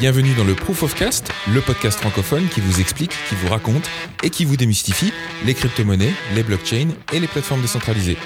Bienvenue dans le Proof of Cast, le podcast francophone qui vous explique, qui vous raconte et qui vous démystifie les crypto-monnaies, les blockchains et les plateformes décentralisées.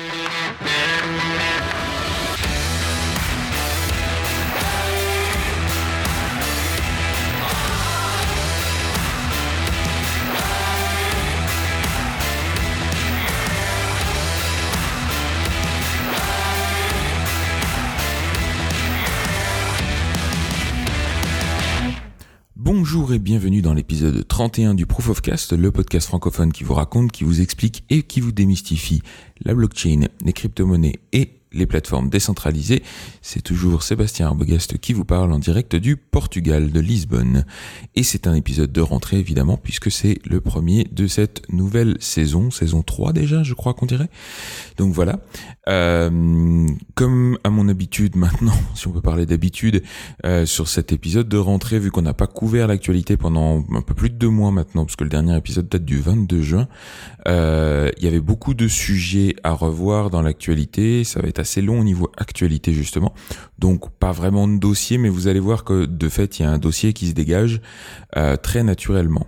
du Proof of Cast, le podcast francophone qui vous raconte, qui vous explique et qui vous démystifie la blockchain, les crypto-monnaies et les plateformes décentralisées. C'est toujours Sébastien Arbogast qui vous parle en direct du Portugal, de Lisbonne. Et c'est un épisode de rentrée évidemment puisque c'est le premier de cette nouvelle saison, saison 3 déjà je crois qu'on dirait. Donc voilà. Euh, comme à mon habitude maintenant, si on peut parler d'habitude, euh, sur cet épisode de rentrée, vu qu'on n'a pas couvert l'actualité pendant un peu plus de deux mois maintenant, parce que le dernier épisode date du 22 juin, euh, il y avait beaucoup de sujets à revoir dans l'actualité. Ça va être assez long au niveau actualité justement. Donc pas vraiment de dossier, mais vous allez voir que de fait il y a un dossier qui se dégage euh, très naturellement.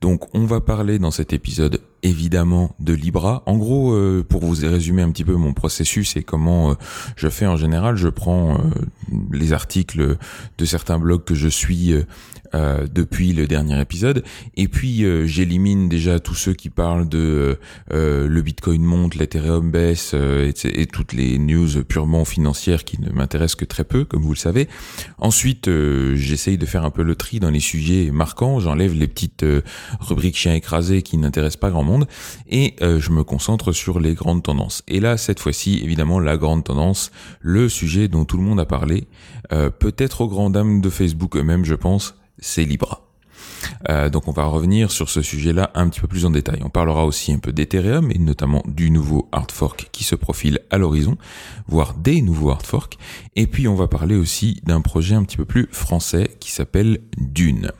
Donc on va parler dans cet épisode évidemment de Libra. En gros, euh, pour vous résumer un petit peu mon processus et comment euh, je fais en général, je prends les articles de certains blogs que je suis depuis le dernier épisode et puis j'élimine déjà tous ceux qui parlent de le Bitcoin monte, l'Ethereum baisse et, et, toutes les news purement financières qui ne m'intéressent que très peu, comme vous le savez. Ensuite, j'essaye de faire un peu le tri dans les sujets marquants, j'enlève les petites rubrique chien écrasé qui n'intéresse pas grand monde et euh, je me concentre sur les grandes tendances. Et là, cette fois-ci, évidemment, la grande tendance, le sujet dont tout le monde a parlé, euh, peut-être aux grandes dames de Facebook eux-mêmes, je pense, c'est Libra. Euh, donc on va revenir sur ce sujet-là un petit peu plus en détail. On parlera aussi un peu d'Ethereum et notamment du nouveau hard fork qui se profile à l'horizon, voire des nouveaux hard forks. Et puis on va parler aussi d'un projet un petit peu plus français qui s'appelle Dune.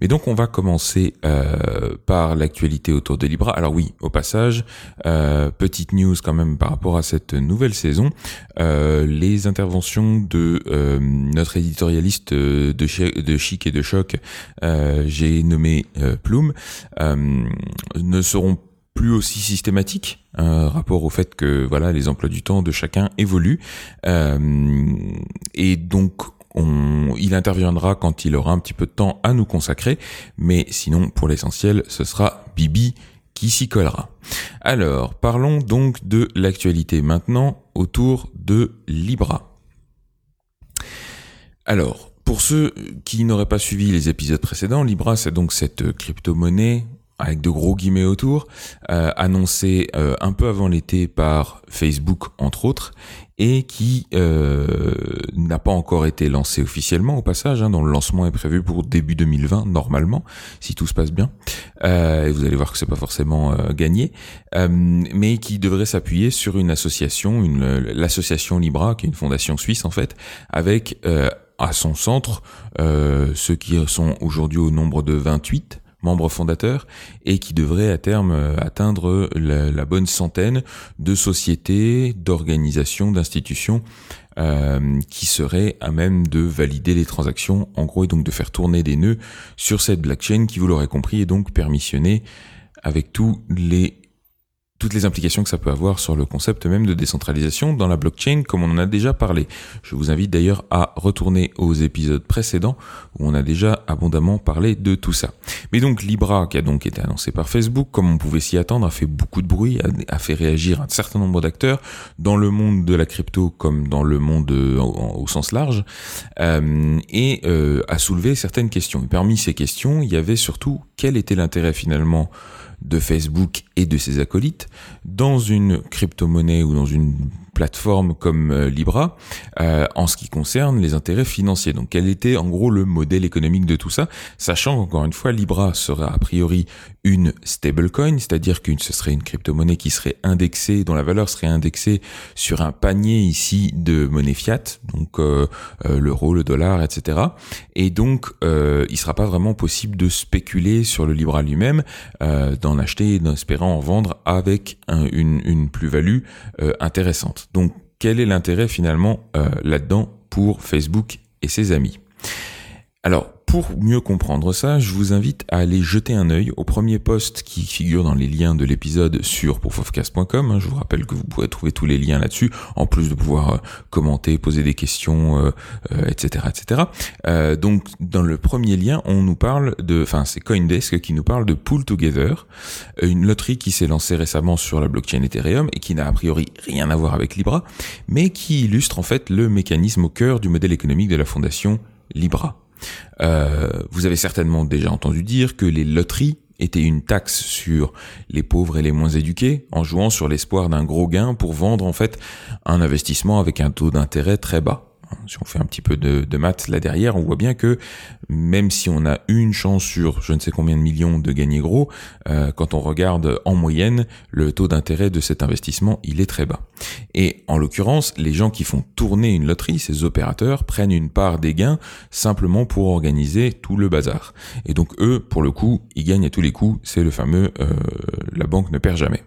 Mais donc on va commencer euh, par l'actualité autour de Libra. Alors oui, au passage, euh, petite news quand même par rapport à cette nouvelle saison. les interventions de notre éditorialiste de, de Chic et de Choc, j'ai nommé euh, Plume, euh, ne seront plus aussi systématiques euh, rapport au fait que voilà les emplois du temps de chacun évoluent et donc on, il interviendra quand il aura un petit peu de temps à nous consacrer, mais sinon pour l'essentiel ce sera Bibi qui s'y collera. Alors parlons donc de l'actualité maintenant autour de Libra. Alors pour ceux qui n'auraient pas suivi les épisodes précédents, Libra, c'est donc cette crypto-monnaie avec de gros guillemets autour, euh, annoncée euh, un peu avant l'été par Facebook entre autres, et qui euh, n'a pas encore été lancée officiellement au passage, hein, dont le lancement est prévu pour début 2020 normalement, si tout se passe bien. et vous allez voir que c'est pas forcément gagné, mais qui devrait s'appuyer sur une association, l'association Libra, qui est une fondation suisse en fait, avec à son centre, euh, ceux qui sont aujourd'hui au nombre de 28 membres fondateurs et qui devraient à terme euh, atteindre la, bonne centaine de sociétés, d'organisations, d'institutions euh, qui seraient à même de valider les transactions, en gros, et donc de faire tourner des nœuds sur cette blockchain qui, vous l'aurez compris, est donc permissionnée avec tous les toutes les implications que ça peut avoir sur le concept même de décentralisation dans la blockchain, comme on en a déjà parlé. Je vous invite d'ailleurs à retourner aux épisodes précédents où on a déjà abondamment parlé de tout ça. Mais donc Libra, qui a donc été annoncé par Facebook, comme on pouvait s'y attendre, a fait beaucoup de bruit, a, fait réagir un certain nombre d'acteurs dans le monde de la crypto comme dans le monde euh, au, sens large, euh, et euh, a soulevé certaines questions. Parmi ces questions, il y avait surtout quel était l'intérêt finalement de Facebook et de ses acolytes dans une crypto-monnaie ou dans une plateforme comme euh, Libra euh, en ce qui concerne les intérêts financiers. Donc quel était en gros le modèle économique de tout ça, sachant qu'encore une fois Libra sera a priori une stablecoin, c'est-à-dire que ce serait une crypto-monnaie qui serait indexée, dont la valeur serait indexée sur un panier ici de monnaie fiat, donc euh, l'euro, le dollar, etc. Et donc il sera pas vraiment possible de spéculer sur le Libra lui-même, d'en acheter et espérant en vendre avec une, une plus-value intéressante. Donc quel est l'intérêt finalement euh, là-dedans pour Facebook et ses amis? Alors pour mieux comprendre ça, je vous invite à aller jeter un œil au premier post qui figure dans les liens de l'épisode sur proofofcast.com. Je vous rappelle que vous pourrez trouver tous les liens là-dessus, en plus de pouvoir euh, commenter, poser des questions, etc., etc. donc, dans le premier lien, on nous parle de, enfin, c'est CoinDesk qui nous parle de Pool Together, une loterie qui s'est lancée récemment sur la blockchain Ethereum et qui n'a a priori rien à voir avec Libra, mais qui illustre en fait le mécanisme au cœur du modèle économique de la fondation Libra. Euh, vous avez certainement déjà entendu dire que les loteries étaient une taxe sur les pauvres et les moins éduqués, en jouant sur l'espoir d'un gros gain pour vendre en fait un investissement avec un taux d'intérêt très bas si on fait un petit peu de, maths là derrière, on voit bien que même si on a une chance sur je ne sais combien de millions de gagner gros, euh, quand on regarde en moyenne, le taux d'intérêt de cet investissement, il est très bas. Et en l'occurrence, les gens qui font tourner une loterie, ces opérateurs, prennent une part des gains simplement pour organiser tout le bazar. Et donc eux, pour le coup, ils gagnent à tous les coups, c'est le fameux euh, la banque ne perd jamais.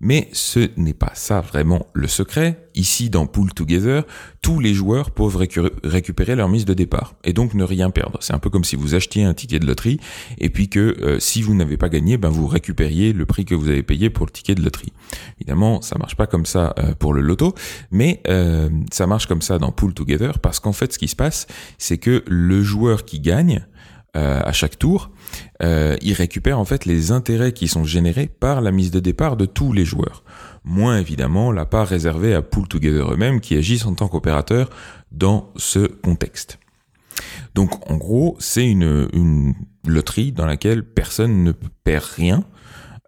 Mais ce n'est pas ça vraiment le secret. Ici, dans Pool Together, tous les joueurs peuvent récupérer leur mise de départ et donc ne rien perdre. C'est un peu comme si vous achetiez un ticket de loterie et puis que euh, si vous n'avez pas gagné, ben vous récupériez le prix que vous avez payé pour le ticket de loterie. Évidemment, ça marche pas comme ça euh, pour le loto, mais euh, ça marche comme ça dans Pool Together parce qu'en fait, ce qui se passe, c'est que le joueur qui gagne à chaque tour, euh, il récupère en fait les intérêts qui sont générés par la mise de départ de tous les joueurs. Moins évidemment la part réservée à Pool Together eux-mêmes qui agissent en tant qu'opérateurs dans ce contexte. Donc en gros, c'est une, une loterie dans laquelle personne ne perd rien,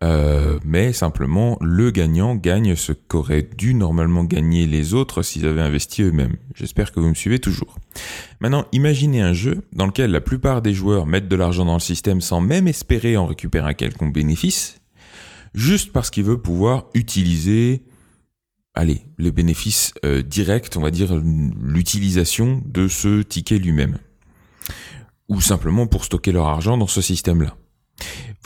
euh, mais simplement le gagnant gagne ce qu'auraient dû normalement gagner les autres s'ils avaient investi eux-mêmes. J'espère que vous me suivez toujours. Maintenant, imaginez un jeu dans lequel la plupart des joueurs mettent de l'argent dans le système sans même espérer en récupérer un quelconque bénéfice, juste parce qu'ils veulent pouvoir utiliser, allez, les bénéfices euh, directs, on va dire l'utilisation de ce ticket lui-même. Ou simplement pour stocker leur argent dans ce système-là.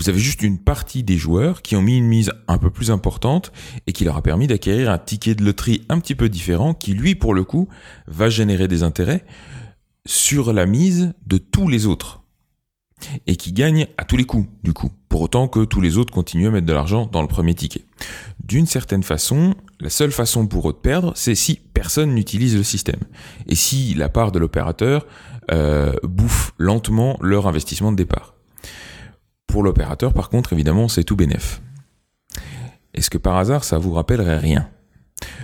Vous avez juste une partie des joueurs qui ont mis une mise un peu plus importante et qui leur a permis d'acquérir un ticket de loterie un petit peu différent qui, lui, pour le coup, va générer des intérêts sur la mise de tous les autres. Et qui gagne à tous les coups, du coup, pour autant que tous les autres continuent à mettre de l'argent dans le premier ticket. D'une certaine façon, la seule façon pour eux de perdre, c'est si personne n'utilise le système. Et si la part de l'opérateur euh, bouffe lentement leur investissement de départ. Pour l'opérateur, par contre, évidemment, c'est tout bénef. Est-ce que par hasard, ça vous rappellerait rien?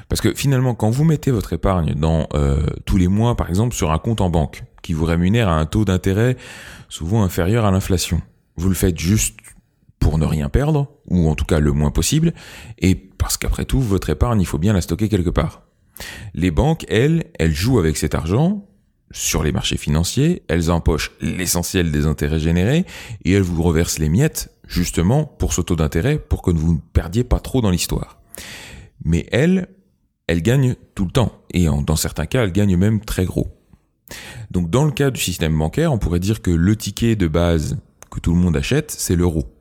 Parce que finalement, quand vous mettez votre épargne dans euh, tous les mois, par exemple, sur un compte en banque, qui vous rémunère à un taux d'intérêt souvent inférieur à l'inflation, vous le faites juste pour ne rien perdre, ou en tout cas le moins possible, et parce qu'après tout, votre épargne, il faut bien la stocker quelque part. Les banques, elles, elles jouent avec cet argent sur les marchés financiers, elles empochent l'essentiel des intérêts générés et elles vous reversent les miettes justement pour ce taux d'intérêt pour que vous ne perdiez pas trop dans l'histoire. Mais elles, elles gagnent tout le temps et dans certains cas, elles gagnent même très gros. Donc dans le cas du système bancaire, on pourrait dire que le ticket de base que tout le monde achète, c'est l'euro.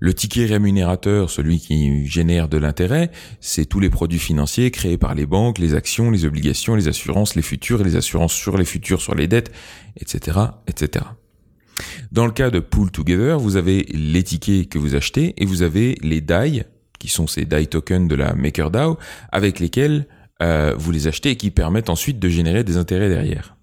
Le ticket rémunérateur, celui qui génère de l'intérêt, c'est tous les produits financiers créés par les banques, les actions, les obligations, les assurances, les futurs les assurances sur les futurs, sur les dettes, etc., etc. Dans le cas de Pool Together, vous avez les tickets que vous achetez et vous avez les DAI, qui sont ces DAI tokens de la MakerDAO, avec lesquels euh, vous les achetez et qui permettent ensuite de générer des intérêts derrière.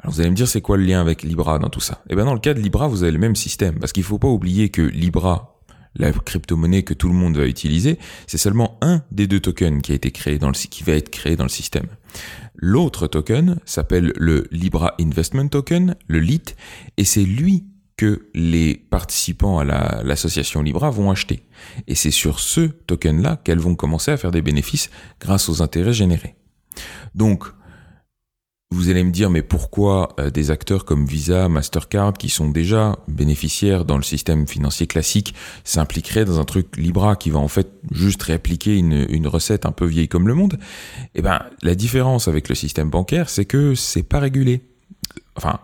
Alors vous allez me dire c'est quoi le lien avec Libra dans tout ça? Eh bien dans le cas de Libra, vous avez le même système parce qu'il faut pas oublier que Libra, la crypto-monnaie que tout le monde va utiliser, c'est seulement un des deux tokens qui a été créé dans le qui va être créé dans le système. L'autre token s'appelle le Libra Investment Token, le LIT, et c'est lui que les participants à l'association Libra vont acheter. Et c'est sur ce token-là qu'elles vont commencer à faire des bénéfices grâce aux intérêts générés. Donc, vous allez me dire, mais pourquoi euh, des acteurs comme Visa, Mastercard, qui sont déjà bénéficiaires dans le système financier classique, s'impliqueraient dans un truc Libra qui va en fait juste répliquer une, une recette un peu vieille comme le monde? Eh ben, la différence avec le système bancaire, c'est que c'est pas régulé. Enfin,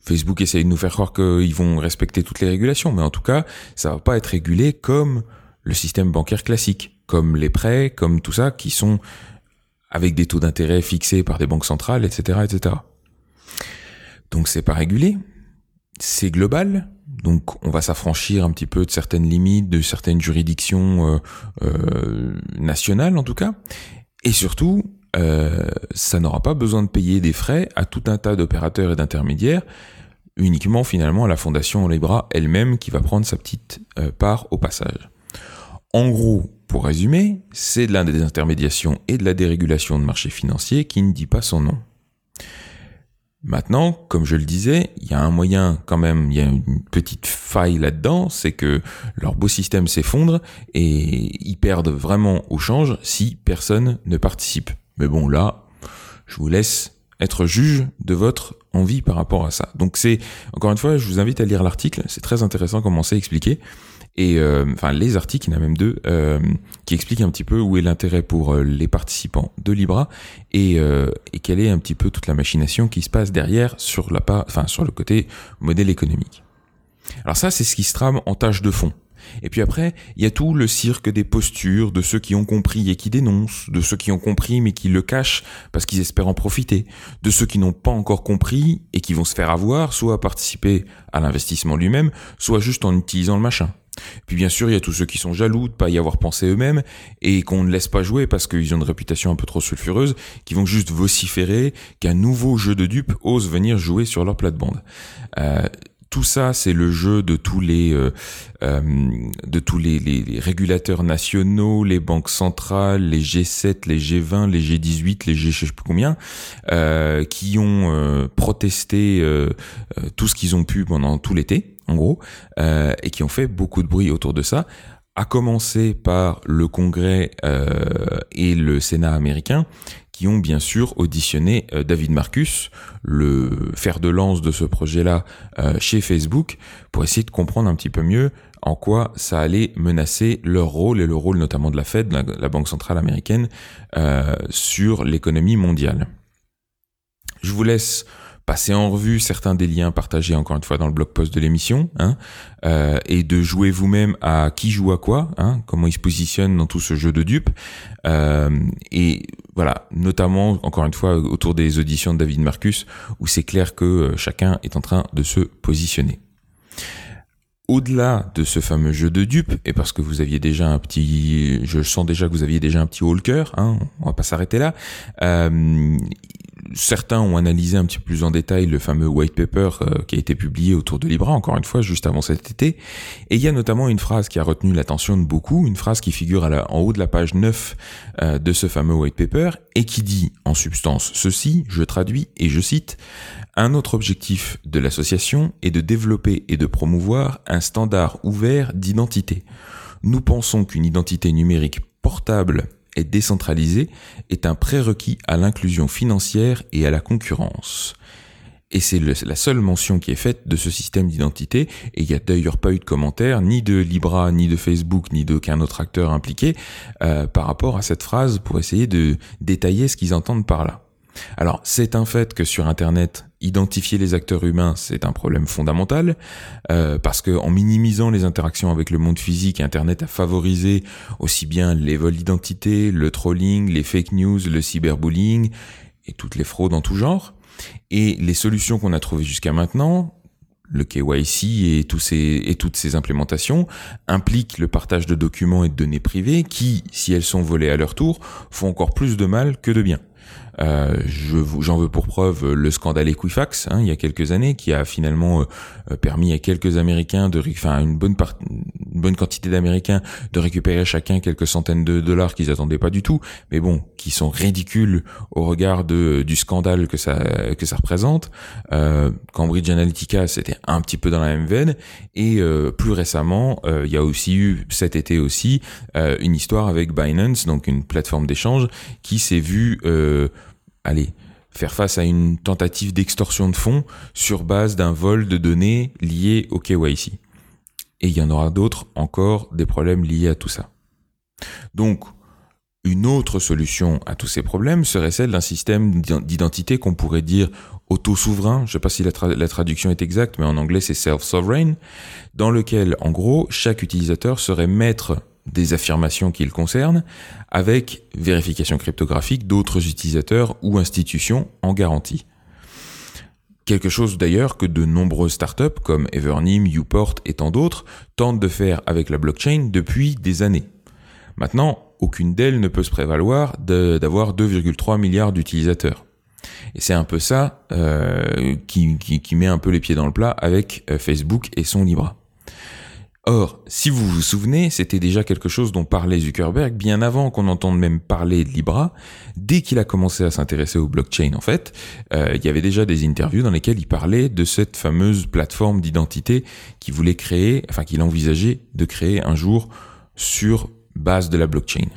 Facebook essaye de nous faire croire qu'ils vont respecter toutes les régulations, mais en tout cas, ça va pas être régulé comme le système bancaire classique, comme les prêts, comme tout ça, qui sont avec des taux d'intérêt fixés par des banques centrales, etc., etc. Donc c'est pas régulé, c'est global, donc on va s'affranchir un petit peu de certaines limites, de certaines juridictions euh, euh, nationales en tout cas, et surtout, euh, ça n'aura pas besoin de payer des frais à tout un tas d'opérateurs et d'intermédiaires, uniquement finalement à la fondation Libra elle-même qui va prendre sa petite part au passage. En gros, pour résumer, c'est de la désintermédiation et de la dérégulation de marché financier qui ne dit pas son nom. Maintenant, comme je le disais, il y a un moyen quand même, il y a une petite faille là-dedans, c'est que leur beau système s'effondre et ils perdent vraiment au change si personne ne participe. Mais bon, là, je vous laisse être juge de votre envie par rapport à ça. Donc c'est, encore une fois, je vous invite à lire l'article, c'est très intéressant comment c'est expliqué et euh, enfin les articles, il y en a même deux, euh, qui expliquent un petit peu où est l'intérêt pour euh, les participants de Libra et, et quelle est un petit peu toute la machination qui se passe derrière sur la enfin sur le côté modèle économique. Alors ça, c'est ce qui se trame en tâche de fond. Et puis après, il y a tout le cirque des postures de ceux qui ont compris et qui dénoncent, de ceux qui ont compris mais qui le cachent parce qu'ils espèrent en profiter, de ceux qui n'ont pas encore compris et qui vont se faire avoir, soit à participer à l'investissement lui-même, soit juste en utilisant le machin. Puis bien sûr, il y a tous ceux qui sont jaloux de pas y avoir pensé eux-mêmes et qu'on ne laisse pas jouer parce qu'ils ont une réputation un peu trop sulfureuse, qui vont juste vociférer qu'un nouveau jeu de dupes ose venir jouer sur leur plate-bande. Euh, tout ça, c'est le jeu de tous les euh, euh, de tous les, les, régulateurs nationaux, les banques centrales, les G7, les G20, les G18, les G je sais plus combien, euh, qui ont euh, protesté euh, tout ce qu'ils ont pu pendant tout l'été, en gros, et qui ont fait beaucoup de bruit autour de ça à commencer par le Congrès et le Sénat américain, qui ont bien sûr auditionné euh, David Marcus, le fer de lance de ce projet-là euh, chez Facebook, pour essayer de comprendre un petit peu mieux en quoi ça allait menacer leur rôle et le rôle notamment de la Fed, la, Banque centrale américaine, euh, sur l'économie mondiale. Je vous laisse passer en revue certains des liens partagés encore une fois dans le blog post de l'émission, hein, euh, et de jouer vous-même à qui joue à quoi, hein, comment il se positionne dans tout ce jeu de dupes, euh, et voilà, notamment encore une fois autour des auditions de David Marcus, où c'est clair que euh, chacun est en train de se positionner au-delà de ce fameux jeu de dupes, et parce que vous aviez déjà un petit, je sens déjà que vous aviez déjà un petit haut le cœur, hein, on va pas s'arrêter là. Certains ont analysé un petit peu plus en détail le fameux white paper euh, qui a été publié autour de Libra, encore une fois, juste avant cet été. Et il y a notamment une phrase qui a retenu l'attention de beaucoup, une phrase qui figure en haut de la page 9 euh, de ce fameux white paper, et qui dit en substance ceci, je traduis et je cite, un autre objectif de l'association est de développer et de promouvoir un standard ouvert d'identité. Nous pensons qu'une identité numérique portable et décentralisée est un prérequis à l'inclusion financière et à la concurrence. Et c'est la seule mention qui est faite de ce système d'identité, et il n'y a d'ailleurs pas eu de commentaire, ni de Libra, ni de Facebook, ni d'aucun autre acteur impliqué, euh, par rapport à cette phrase pour essayer de détailler ce qu'ils entendent par là. Alors, c'est un fait que sur Internet, identifier les acteurs humains, c'est un problème fondamental, euh, parce que en minimisant les interactions avec le monde physique, Internet a favorisé aussi bien les vols d'identité, le trolling, les fake news, le cyberbullying et toutes les fraudes en tout genre. Et les solutions qu'on a trouvées jusqu'à maintenant, le KYC et, et toutes ces implémentations impliquent le partage de documents et de données privées qui, si elles sont volées à leur tour, font encore plus de mal que de bien. Euh, J'en veux pour preuve le scandale Equifax hein, il y a quelques années qui a finalement euh, permis à quelques Américains de, enfin une bonne part, une bonne quantité d'Américains de récupérer chacun quelques centaines de dollars qu'ils attendaient pas du tout, mais bon, qui sont ridicules au regard de du scandale que ça que ça représente. Euh, Cambridge Analytica, c'était un petit peu dans la même veine, et euh, plus récemment, euh, il y a aussi eu cet été aussi une histoire avec Binance, donc une plateforme d'échange qui s'est vue allez, faire face à une tentative d'extorsion de fonds sur base d'un vol de données lié au KYC. Et il y en aura d'autres encore des problèmes liés à tout ça. Donc, une autre solution à tous ces problèmes serait celle d'un système d'identité qu'on pourrait dire auto-souverain, je ne sais pas si la, traduction est exacte, mais en anglais c'est self-sovereign, dans lequel en gros chaque utilisateur serait maître des affirmations qui le concernent, avec vérification cryptographique d'autres utilisateurs ou institutions en garantie. Quelque chose d'ailleurs que de nombreuses startups comme Evernym, Uport et tant d'autres tentent de faire avec la blockchain depuis des années. Maintenant, aucune d'elles ne peut se prévaloir d'avoir 2,3 milliards d'utilisateurs. Et c'est un peu ça euh, qui, qui, met un peu les pieds dans le plat avec euh, Facebook et son Libra. Or, si vous vous souvenez, c'était déjà quelque chose dont parlait Zuckerberg bien avant qu'on entende même parler de Libra. Dès qu'il a commencé à s'intéresser au blockchain, en fait, euh, il y avait déjà des interviews dans lesquelles il parlait de cette fameuse plateforme d'identité qu'il voulait créer, enfin qu'il envisageait de créer un jour sur base de la blockchain.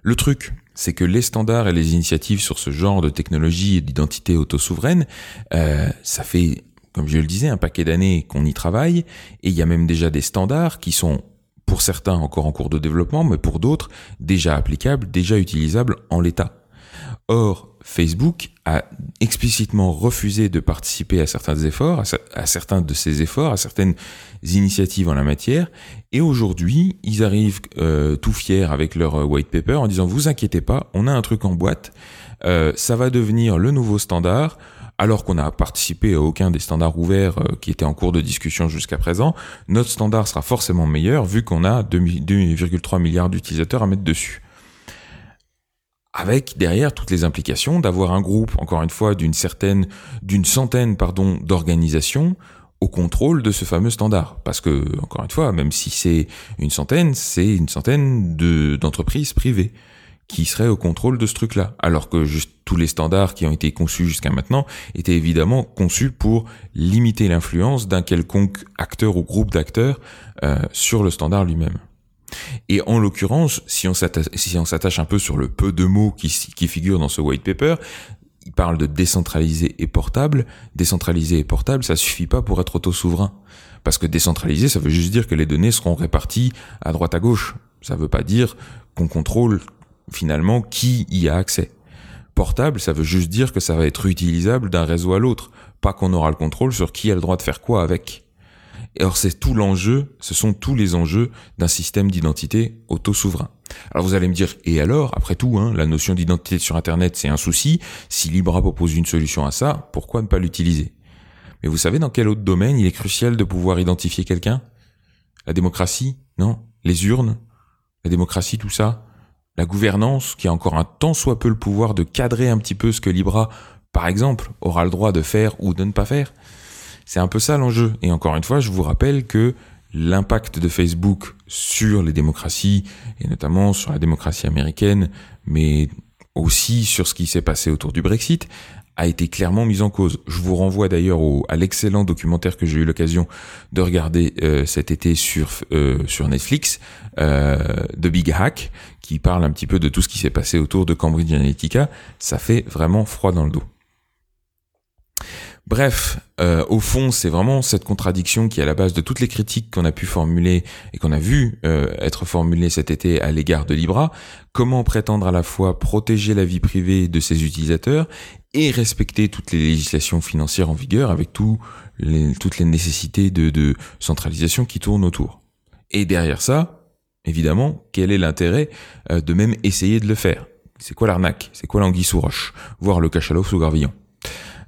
Le truc, c'est que les standards et les initiatives sur ce genre de technologie et d'identité auto-souveraine, euh, ça fait comme je le disais, un paquet d'années qu'on y travaille, et il y a même déjà des standards qui sont, pour certains, encore en cours de développement, mais pour d'autres, déjà applicables, déjà utilisables en l'état. Or, Facebook a explicitement refusé de participer à certains efforts, à, certains de ces efforts, à certaines initiatives en la matière, et aujourd'hui, ils arrivent euh, tout fiers avec leur euh, white paper en disant vous inquiétez pas, on a un truc en boîte, euh, ça va devenir le nouveau standard alors qu'on n'a participé à aucun des standards ouverts euh, qui étaient en cours de discussion jusqu'à présent, notre standard sera forcément meilleur vu qu'on a 2,3 milliards d'utilisateurs à mettre dessus. Avec derrière toutes les implications d'avoir un groupe, encore une fois, d'une certaine, d'une centaine, pardon, d'organisations au contrôle de ce fameux standard. Parce que, encore une fois, même si c'est une centaine, c'est une centaine d'entreprises privées qui serait au contrôle de ce truc-là. Alors que juste tous les standards qui ont été conçus jusqu'à maintenant étaient évidemment conçus pour limiter l'influence d'un quelconque acteur ou groupe d'acteurs euh, sur le standard lui-même. Et en l'occurrence, si on s'attache un peu sur le peu de mots qui, qui figurent dans ce white paper, il parle de décentralisé et portable. Décentralisé et portable, ça suffit pas pour être auto-souverain. Parce que décentralisé, ça veut juste dire que les données seront réparties à droite à gauche. Ça veut pas dire qu'on contrôle finalement qui y a accès. Portable, ça veut juste dire que ça va être utilisable d'un réseau à l'autre, pas qu'on aura le contrôle sur qui a le droit de faire quoi avec. Et or c'est tout l'enjeu, ce sont tous les enjeux d'un système d'identité auto-souverain. Alors vous allez me dire, et alors, après tout, hein, la notion d'identité sur Internet, c'est un souci. Si Libra propose une solution à ça, pourquoi ne pas l'utiliser? Mais vous savez dans quel autre domaine il est crucial de pouvoir identifier quelqu'un? La démocratie? Non? Les urnes? La démocratie, tout ça? La gouvernance, qui a encore un tant soit peu le pouvoir de cadrer un petit peu ce que Libra, par exemple, aura le droit de faire ou de ne pas faire. C'est un peu ça l'enjeu. Et encore une fois, je vous rappelle que l'impact de Facebook sur les démocraties, et notamment sur la démocratie américaine, mais aussi sur ce qui s'est passé autour du Brexit, a été clairement mise en cause. Je vous renvoie d'ailleurs à l'excellent documentaire que j'ai eu l'occasion de regarder euh, cet été sur euh, Netflix, euh, de Big Hack, qui parle un petit peu de tout ce qui s'est passé autour de Cambridge Analytica. Ça fait vraiment froid dans le dos. Bref, euh, au fond, c'est vraiment cette contradiction qui est à la base de toutes les critiques qu'on a pu formuler et qu'on a vu euh, être formulées cet été à l'égard de Libra. Comment prétendre à la fois protéger la vie privée de ses utilisateurs et respecter toutes les législations financières en vigueur avec toutes les nécessités de, de centralisation qui tournent autour. Et derrière ça, évidemment, quel est l'intérêt euh, de même essayer de le faire? C'est quoi l'arnaque? C'est quoi l'anguille sous roche? Voir le cachalot sous gravillon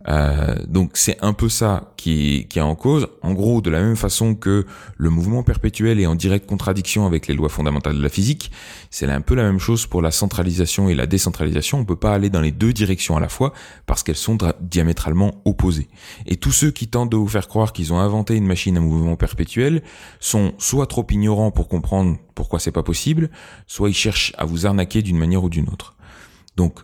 euh, donc c'est un peu ça qui, qui est en cause. En gros, de la même façon que le mouvement perpétuel est en directe contradiction avec les lois fondamentales de la physique, c'est un peu la même chose pour la centralisation et la décentralisation. On peut pas aller dans les deux directions à la fois parce qu'elles sont diamétralement opposées. Et tous ceux qui tentent de vous faire croire qu'ils ont inventé une machine à mouvement perpétuel sont soit trop ignorants pour comprendre pourquoi c'est pas possible, soit ils cherchent à vous arnaquer d'une manière ou d'une autre. Donc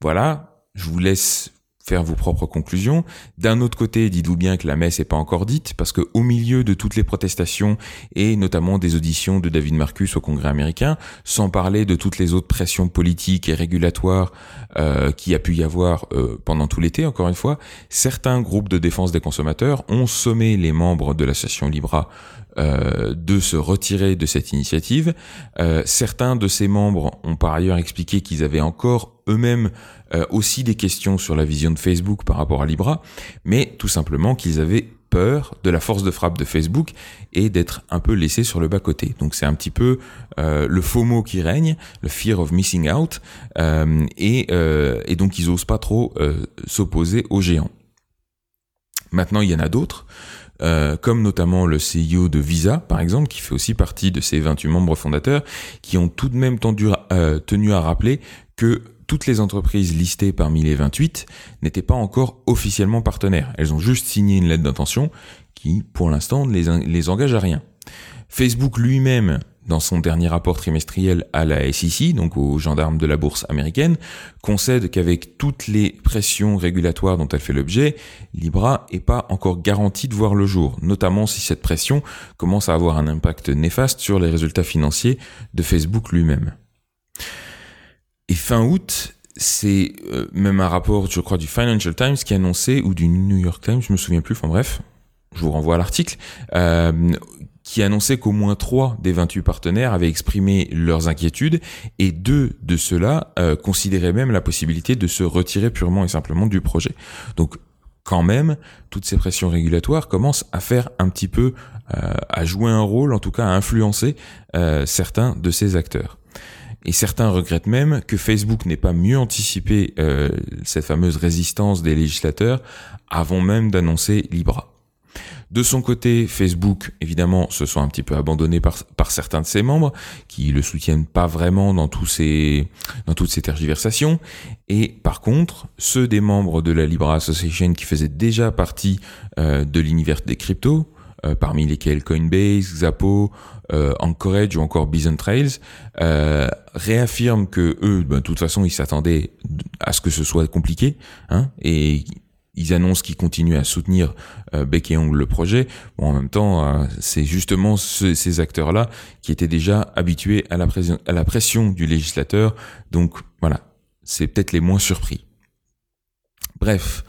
voilà, je vous laisse faire vos propres conclusions. D'un autre côté, dites-vous bien que la messe n'est pas encore dite, parce que au milieu de toutes les protestations et notamment des auditions de David Marcus au Congrès américain, sans parler de toutes les autres pressions politiques et régulatoires euh, qui a pu y avoir euh, pendant tout l'été, encore une fois, certains groupes de défense des consommateurs ont sommé les membres de l'association Libra euh, de se retirer de cette initiative. Euh, certains de ces membres ont par ailleurs expliqué qu'ils avaient encore eux-mêmes euh, aussi des questions sur la vision de Facebook par rapport à Libra, mais tout simplement qu'ils avaient peur de la force de frappe de Facebook et d'être un peu laissé sur le bas-côté. Donc c'est un petit peu euh, le FOMO qui règne, le fear of missing out, euh, et, euh, et, donc ils osent pas trop s'opposer aux géants. Maintenant, il y en a d'autres. Comme notamment le CEO de Visa, par exemple, qui fait aussi partie de ces 28 membres fondateurs, qui ont tout de même tendu, tenu à rappeler que toutes les entreprises listées parmi les 28 n'étaient pas encore officiellement partenaires. Elles ont juste signé une lettre d'intention qui, pour l'instant, ne les engage à rien. Facebook lui-même, dans son dernier rapport trimestriel à la SEC, donc aux gendarmes de la bourse américaine, concède qu'avec toutes les pressions régulatoires dont elle fait l'objet, Libra n'est pas encore garantie de voir le jour, notamment si cette pression commence à avoir un impact néfaste sur les résultats financiers de Facebook lui-même. Et fin août, c'est euh, même un rapport, je crois, du Financial Times qui annonçait, ou du New York Times, je me souviens plus, enfin bref, je vous renvoie à l'article, euh, qui annonçait qu'au moins trois des 28 partenaires avaient exprimé leurs inquiétudes et deux de ceux-là euh, considéraient même la possibilité de se retirer purement et simplement du projet. Donc quand même, toutes ces pressions régulatoires commencent à faire un petit peu, euh, à jouer un rôle, en tout cas à influencer euh, certains de ces acteurs. Et certains regrettent même que Facebook n'ait pas mieux anticipé cette fameuse résistance des législateurs avant même d'annoncer Libra. De son côté, Facebook, évidemment, se sont un petit peu abandonnés par, par certains de ses membres, qui le soutiennent pas vraiment dans, dans toutes ces tergiversations. Et par contre, ceux des membres de la Libra Association qui faisaient déjà partie euh, de l'univers des cryptos, euh, parmi lesquels Coinbase, Xapo, euh, Anchorage ou encore Bison Trails, réaffirment que eux, ben, de toute façon, ils s'attendaient à ce que ce soit compliqué, hein, ils annoncent qu'ils continuent à soutenir euh, bec et ongle le projet. Bon, en même temps, euh, c'est justement ces acteurs-là qui étaient déjà habitués à la, à la pression du législateur. Donc voilà, c'est peut-être les moins surpris. Bref,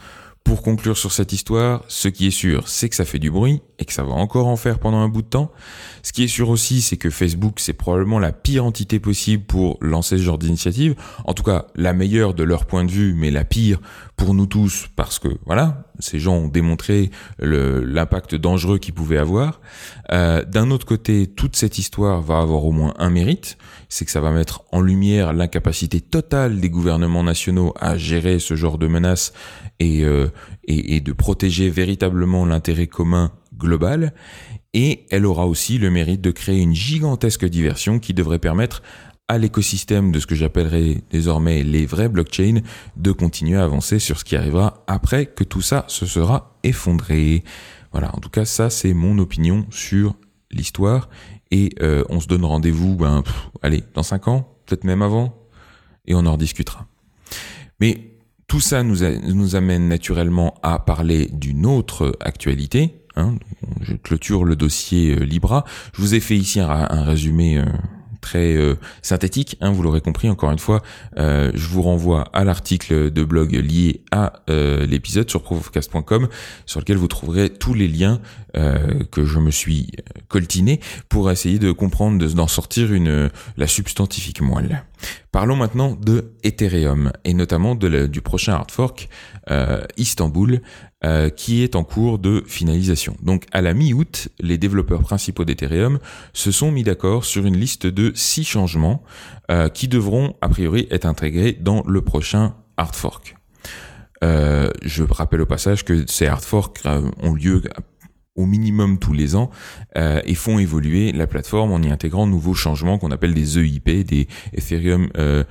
pour conclure sur cette histoire, ce qui est sûr, c'est que ça fait du bruit et que ça va encore en faire pendant un bout de temps. Ce qui est sûr aussi, c'est que Facebook, c'est probablement la pire entité possible pour lancer ce genre d'initiative. En tout cas, la meilleure de leur point de vue, mais la pire pour nous tous parce que, voilà, ces gens ont démontré l'impact dangereux qu'ils pouvaient avoir. Euh, D'un autre côté, toute cette histoire va avoir au moins un mérite, c'est que ça va mettre en lumière l'incapacité totale des gouvernements nationaux à gérer ce genre de menaces et, euh, et, et de protéger véritablement l'intérêt commun global. Et elle aura aussi le mérite de créer une gigantesque diversion qui devrait permettre à l'écosystème de ce que j'appellerai désormais les vrais blockchains de continuer à avancer sur ce qui arrivera après que tout ça se sera effondré. Voilà, en tout cas ça c'est mon opinion sur l'histoire et euh, on se donne rendez-vous, ben, allez, dans 5 ans, peut-être même avant, et on en rediscutera. Mais tout ça nous, nous amène naturellement à parler d'une autre actualité. Hein. Je clôture le dossier euh, Libra. Je vous ai fait ici un, un résumé euh, très euh, synthétique, hein, vous l'aurez compris, encore une fois, euh, je vous renvoie à l'article de blog lié à euh, l'épisode sur profcast.com sur lequel vous trouverez tous les liens que je me suis coltiné pour essayer de comprendre, d'en sortir une, la substantifique moelle. Parlons maintenant de Ethereum et notamment du prochain hard fork Istanbul euh, qui est en cours de finalisation. Donc à la mi-août, les développeurs principaux d'Ethereum se sont mis d'accord sur une liste de six changements euh, qui devront a priori être intégrés dans le prochain hard fork. Euh, je rappelle au passage que ces hard forks ont lieu au minimum tous les ans euh, et font évoluer la plateforme en y intégrant nouveaux changements qu'on appelle des EIP, des Ethereum euh,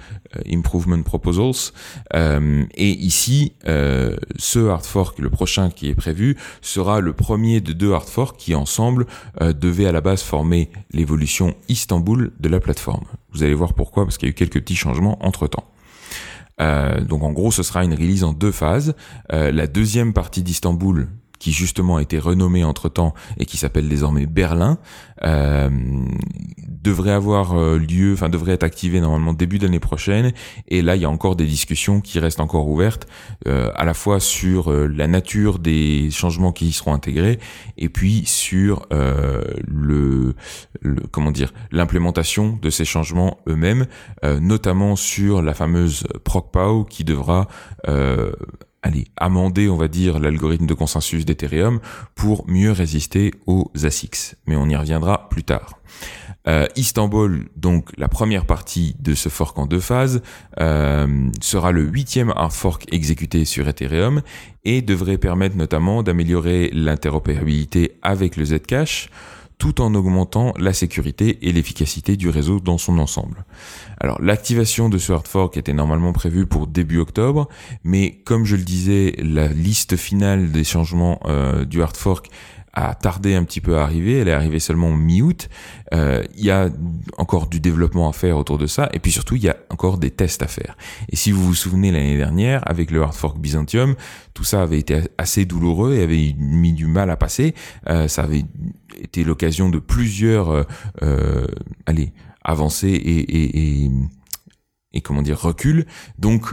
Improvement Proposals. Euh, et ici, euh, ce hard fork, le prochain qui est prévu, sera le premier de deux hard forks qui ensemble euh, devaient à la base former l'évolution Istanbul de la plateforme. Vous allez voir pourquoi, parce qu'il y a eu quelques petits changements entre temps. Euh, donc en gros, ce sera une release en deux phases. Euh, la deuxième partie d'Istanbul qui justement a été renommé entre-temps et qui s'appelle désormais Berlin, devrait avoir euh, lieu, enfin devrait être activé normalement début d'année prochaine. Et là, il y a encore des discussions qui restent encore ouvertes, euh, à la fois sur euh, la nature des changements qui y seront intégrés, et puis sur le, le, comment dire l'implémentation de ces changements eux-mêmes, notamment sur la fameuse ProcPow qui devra allez, amender, on va dire, l'algorithme de consensus d'Ethereum pour mieux résister aux ASICs. Mais on y reviendra plus tard. Euh, Istanbul, donc la première partie de ce fork en deux phases, euh, sera le huitième hard fork exécuté sur Ethereum et devrait permettre notamment d'améliorer l'interopérabilité avec le Zcash, tout en augmentant la sécurité et l'efficacité du réseau dans son ensemble. Alors l'activation de ce hard fork était normalement prévue pour début octobre, mais comme je le disais, la liste finale des changements euh, du hard fork a tardé un petit peu à arriver. Elle est arrivée seulement mi-août. Euh, il y a encore du développement à faire autour de ça. Et puis surtout, il y a encore des tests à faire. Et si vous vous souvenez l'année dernière, avec le hard fork Byzantium, tout ça avait été assez douloureux et avait mis du mal à passer. Euh, ça avait été l'occasion de plusieurs, euh, euh allez, avancées et, et, et, et comment dire, recul. Donc,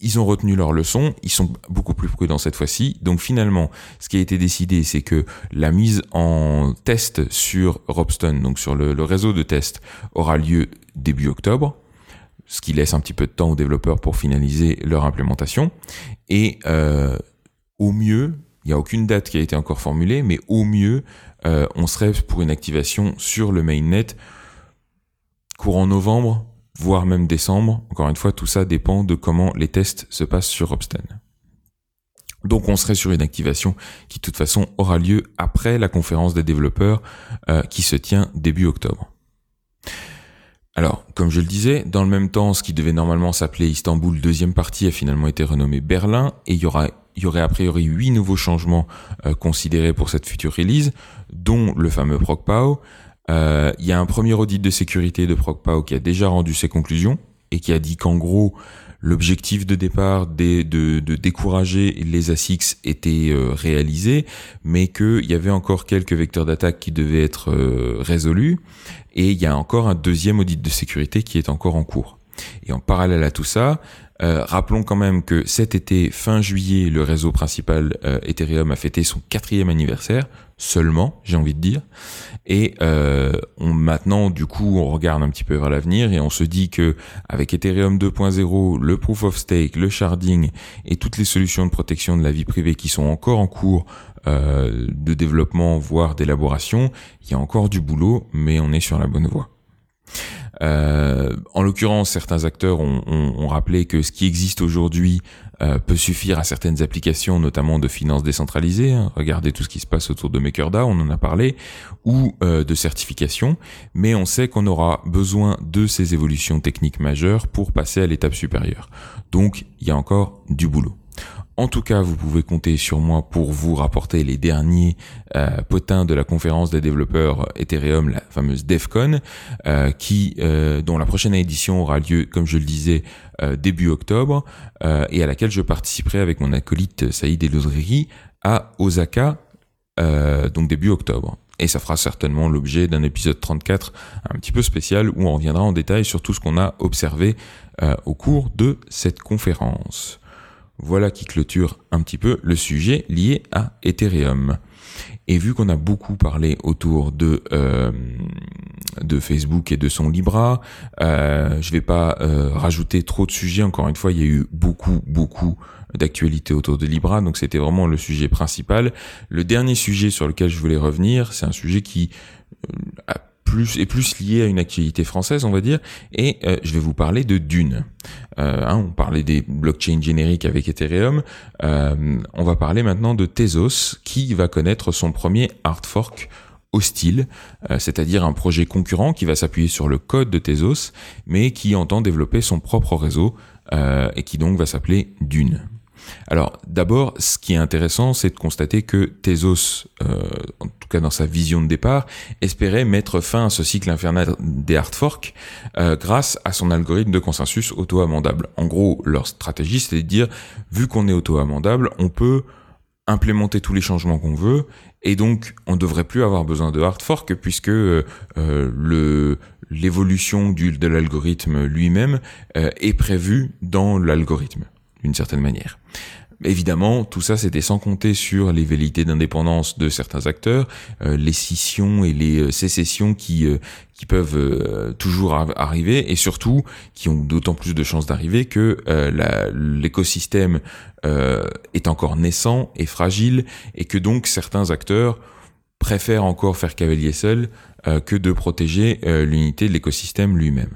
ils ont retenu leur leçon, ils sont beaucoup plus prudents cette fois-ci. Donc finalement, ce qui a été décidé, c'est que la mise en test sur Robstone, donc sur le, réseau de test, aura lieu début octobre, ce qui laisse un petit peu de temps aux développeurs pour finaliser leur implémentation. Et euh, au mieux, il n'y a aucune date qui a été encore formulée, mais au mieux, euh, on serait pour une activation sur le mainnet courant novembre, voire même décembre. Encore une fois, tout ça dépend de comment les tests se passent sur Robsten. Donc on serait sur une activation qui de toute façon aura lieu après la conférence des développeurs euh, qui se tient début octobre. Alors, comme je le disais, dans le même temps, ce qui devait normalement s'appeler Istanbul deuxième partie a finalement été renommé Berlin et il y aura il y aurait a priori huit nouveaux changements euh, considérés pour cette future release, dont le fameux ProcPow, euh, il y a un premier audit de sécurité de ProcPow qui a déjà rendu ses conclusions et qui a dit qu'en gros, l'objectif de départ de, de, décourager les ASICs était euh, réalisé, mais qu'il y avait encore quelques vecteurs d'attaque qui devaient être euh, résolus, et il y a encore un deuxième audit de sécurité qui est encore en cours. Et en parallèle à tout ça, euh, rappelons quand même que cet été, fin juillet, le réseau principal euh, Ethereum a fêté son quatrième anniversaire, seulement, j'ai envie de dire. Et euh, on, maintenant, du coup, on regarde un petit peu vers l'avenir et on se dit que avec Ethereum 2.0, le proof of stake, le sharding et toutes les solutions de protection de la vie privée qui sont encore en cours de développement, voire d'élaboration, il y a encore du boulot, mais on est sur la bonne voie. Euh, en l'occurrence, certains acteurs ont, rappelé que ce qui existe aujourd'hui euh, peut suffire à certaines applications, notamment de finances décentralisées. Hein. Regardez tout ce qui se passe autour de MakerDAO, on en a parlé, ou euh, de certification. Mais on sait qu'on aura besoin de ces évolutions techniques majeures pour passer à l'étape supérieure. Donc, il y a encore du boulot. En tout cas, vous pouvez compter sur moi pour vous rapporter les derniers euh, potins de la conférence des développeurs Ethereum, la fameuse DevCon, euh, qui, euh, dont la prochaine édition aura lieu, comme je le disais, début octobre, et à laquelle je participerai avec mon acolyte Saïd Elouzriri à Osaka, donc début octobre. Et ça fera certainement l'objet d'un épisode 34 un petit peu spécial où on reviendra en détail sur tout ce qu'on a observé au cours de cette conférence. Voilà qui clôture un petit peu le sujet lié à Ethereum. Et vu qu'on a beaucoup parlé autour de euh, de Facebook et de son Libra, euh, je vais pas euh, rajouter trop de sujets. Encore une fois, il y a eu beaucoup beaucoup d'actualités autour de Libra, donc c'était vraiment le sujet principal. Le dernier sujet sur lequel je voulais revenir, c'est un sujet qui euh, a plus est plus lié à une actualité française, on va dire, et euh, je vais vous parler de Dune. Euh, hein, on parlait des blockchains génériques avec Ethereum, euh, on va parler maintenant de Tezos, qui va connaître son premier hard fork hostile, c'est-à-dire un projet concurrent qui va s'appuyer sur le code de Tezos, mais qui entend développer son propre réseau et qui donc va s'appeler Dune. Alors d'abord, ce qui est intéressant, c'est de constater que Tezos, euh, en tout cas dans sa vision de départ, espérait mettre fin à ce cycle infernal des hard forks euh, grâce à son algorithme de consensus auto-amendable. En gros, leur stratégie, c'est de dire, vu qu'on est auto-amendable, on peut implémenter tous les changements qu'on veut et donc on ne devrait plus avoir besoin de hard fork puisque euh, l'évolution de l'algorithme lui-même est prévue dans l'algorithme d'une certaine manière. Évidemment, tout ça c'était sans compter sur les velléités d'indépendance de certains acteurs, euh, les scissions et les euh, sécessions qui euh, qui peuvent toujours arriver et surtout qui ont d'autant plus de chances d'arriver que l'écosystème est encore naissant et fragile et que donc certains acteurs préfèrent encore faire cavalier seul que de protéger l'unité de l'écosystème lui-même.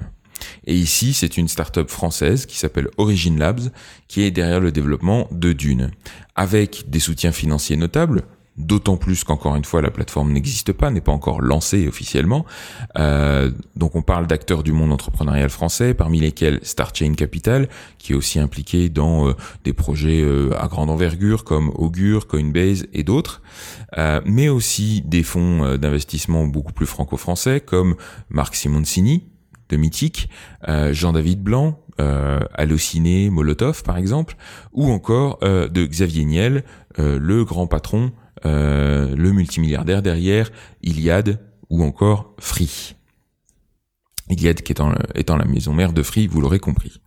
Et ici, c'est une startup française qui s'appelle Origin Labs qui est derrière le développement de Dune, avec des soutiens financiers notables. D'autant plus qu'encore une fois la plateforme n'existe pas, n'est pas encore lancée officiellement. Euh, donc on parle d'acteurs du monde entrepreneurial français, parmi lesquels Starchain Capital, qui est aussi impliqué dans euh, des projets euh, à grande envergure comme Augure, Coinbase et d'autres, mais aussi des fonds d'investissement beaucoup plus franco-français comme Marc Simoncini, de mythique, euh, Jean-David Blanc, euh, Molotov par exemple, ou encore euh, de Xavier Niel, euh, le grand patron, le multimilliardaire derrière Iliad ou encore Free. Iliad qui étant, étant la maison mère de Free, vous l'aurez compris.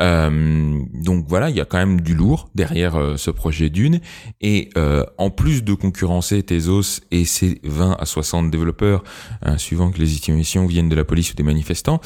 Euh, donc voilà, il y a quand même du lourd derrière euh, ce projet Dune. Et euh, en plus de concurrencer Tezos et ses 20 à 60 développeurs, hein, suivant que les estimations viennent de la police ou des manifestants,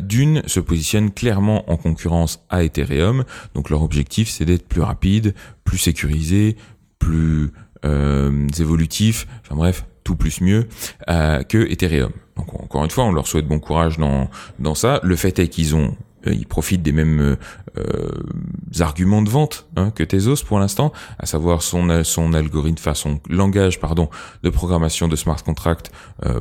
Dune se positionne clairement en concurrence à Ethereum. Donc leur objectif, c'est d'être plus rapide, plus sécurisé, plus évolutif, enfin bref, tout plus mieux que Ethereum. Donc encore une fois, on leur souhaite bon courage dans dans ça. Le fait est qu'ils ont euh, ils profitent des mêmes euh, euh, arguments de vente hein, que Tezos pour l'instant, à savoir son son algorithme, son langage pardon de programmation de smart contract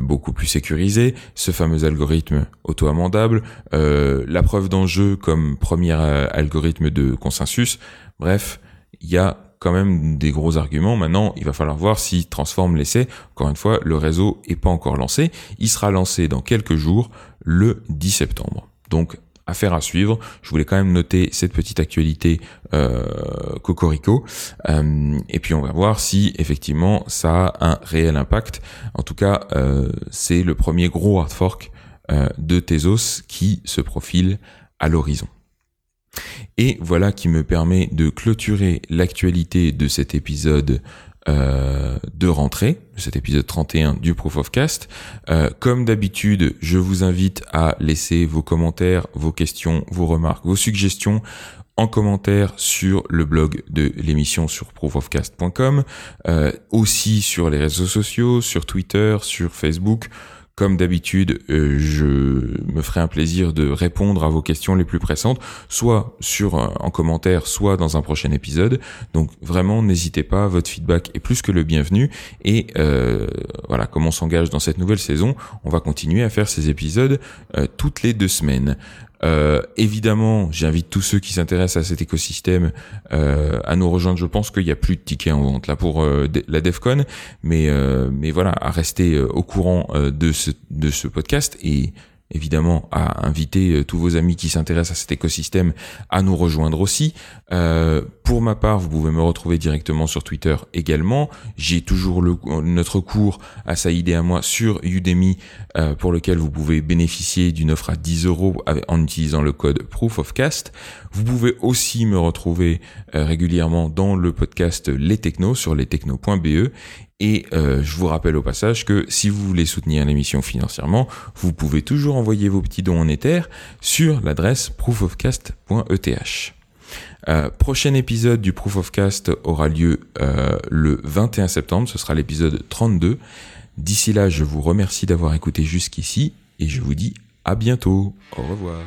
beaucoup plus sécurisé, ce fameux algorithme auto-amendable, la preuve d'enjeu comme premier algorithme de consensus. Bref, il y a quand même des gros arguments. Maintenant, il va falloir voir s'il transforme l'essai. Encore une fois, le réseau est pas encore lancé. Il sera lancé dans quelques jours, le 10 septembre. Donc affaire à suivre. Je voulais quand même noter cette petite actualité euh, Cocorico. Euh, et puis on va voir si effectivement ça a un réel impact. En tout cas, euh, c'est le premier gros hard fork de Tezos qui se profile à l'horizon. Et voilà qui me permet de clôturer l'actualité de cet épisode euh, de rentrée, cet épisode 31 du Proof of Cast. Euh, comme d'habitude, je vous invite à laisser vos commentaires, vos questions, vos remarques, vos suggestions en commentaire sur le blog de l'émission sur proofofcast.com, euh, aussi sur les réseaux sociaux, sur Twitter, sur Facebook. Comme d'habitude, euh, je me ferai un plaisir de répondre à vos questions les plus pressantes, soit sur en commentaire, soit dans un prochain épisode. Donc vraiment, n'hésitez pas, votre feedback est plus que le bienvenu. Et euh, voilà, comme on s'engage dans cette nouvelle saison, on va continuer à faire ces épisodes euh, toutes les deux semaines. Euh, évidemment, j'invite tous ceux qui s'intéressent à cet écosystème euh, à nous rejoindre. Je pense qu'il n'y a plus de tickets en vente là pour euh, la DevCon, mais mais voilà, à rester au courant de ce de ce podcast et évidemment à inviter euh, tous vos amis qui s'intéressent à cet écosystème à nous rejoindre aussi. Euh, pour ma part, vous pouvez me retrouver directement sur Twitter également. J'ai toujours notre cours à Saïd et à moi sur Udemy euh, pour lequel vous pouvez bénéficier d'une offre à 10 euros en utilisant le code Proof of Cast. Vous pouvez aussi me retrouver régulièrement dans le podcast Les Technos sur lestechnos.be et euh, je vous rappelle au passage que si vous voulez soutenir l'émission financièrement, vous pouvez toujours envoyer vos petits dons en Ether sur l'adresse proofofcast.eth. Euh, prochain épisode du Proof of Cast aura lieu euh, le 21 septembre, ce sera l'épisode 32. D'ici là, je vous remercie d'avoir écouté jusqu'ici et je vous dis à bientôt. Au revoir.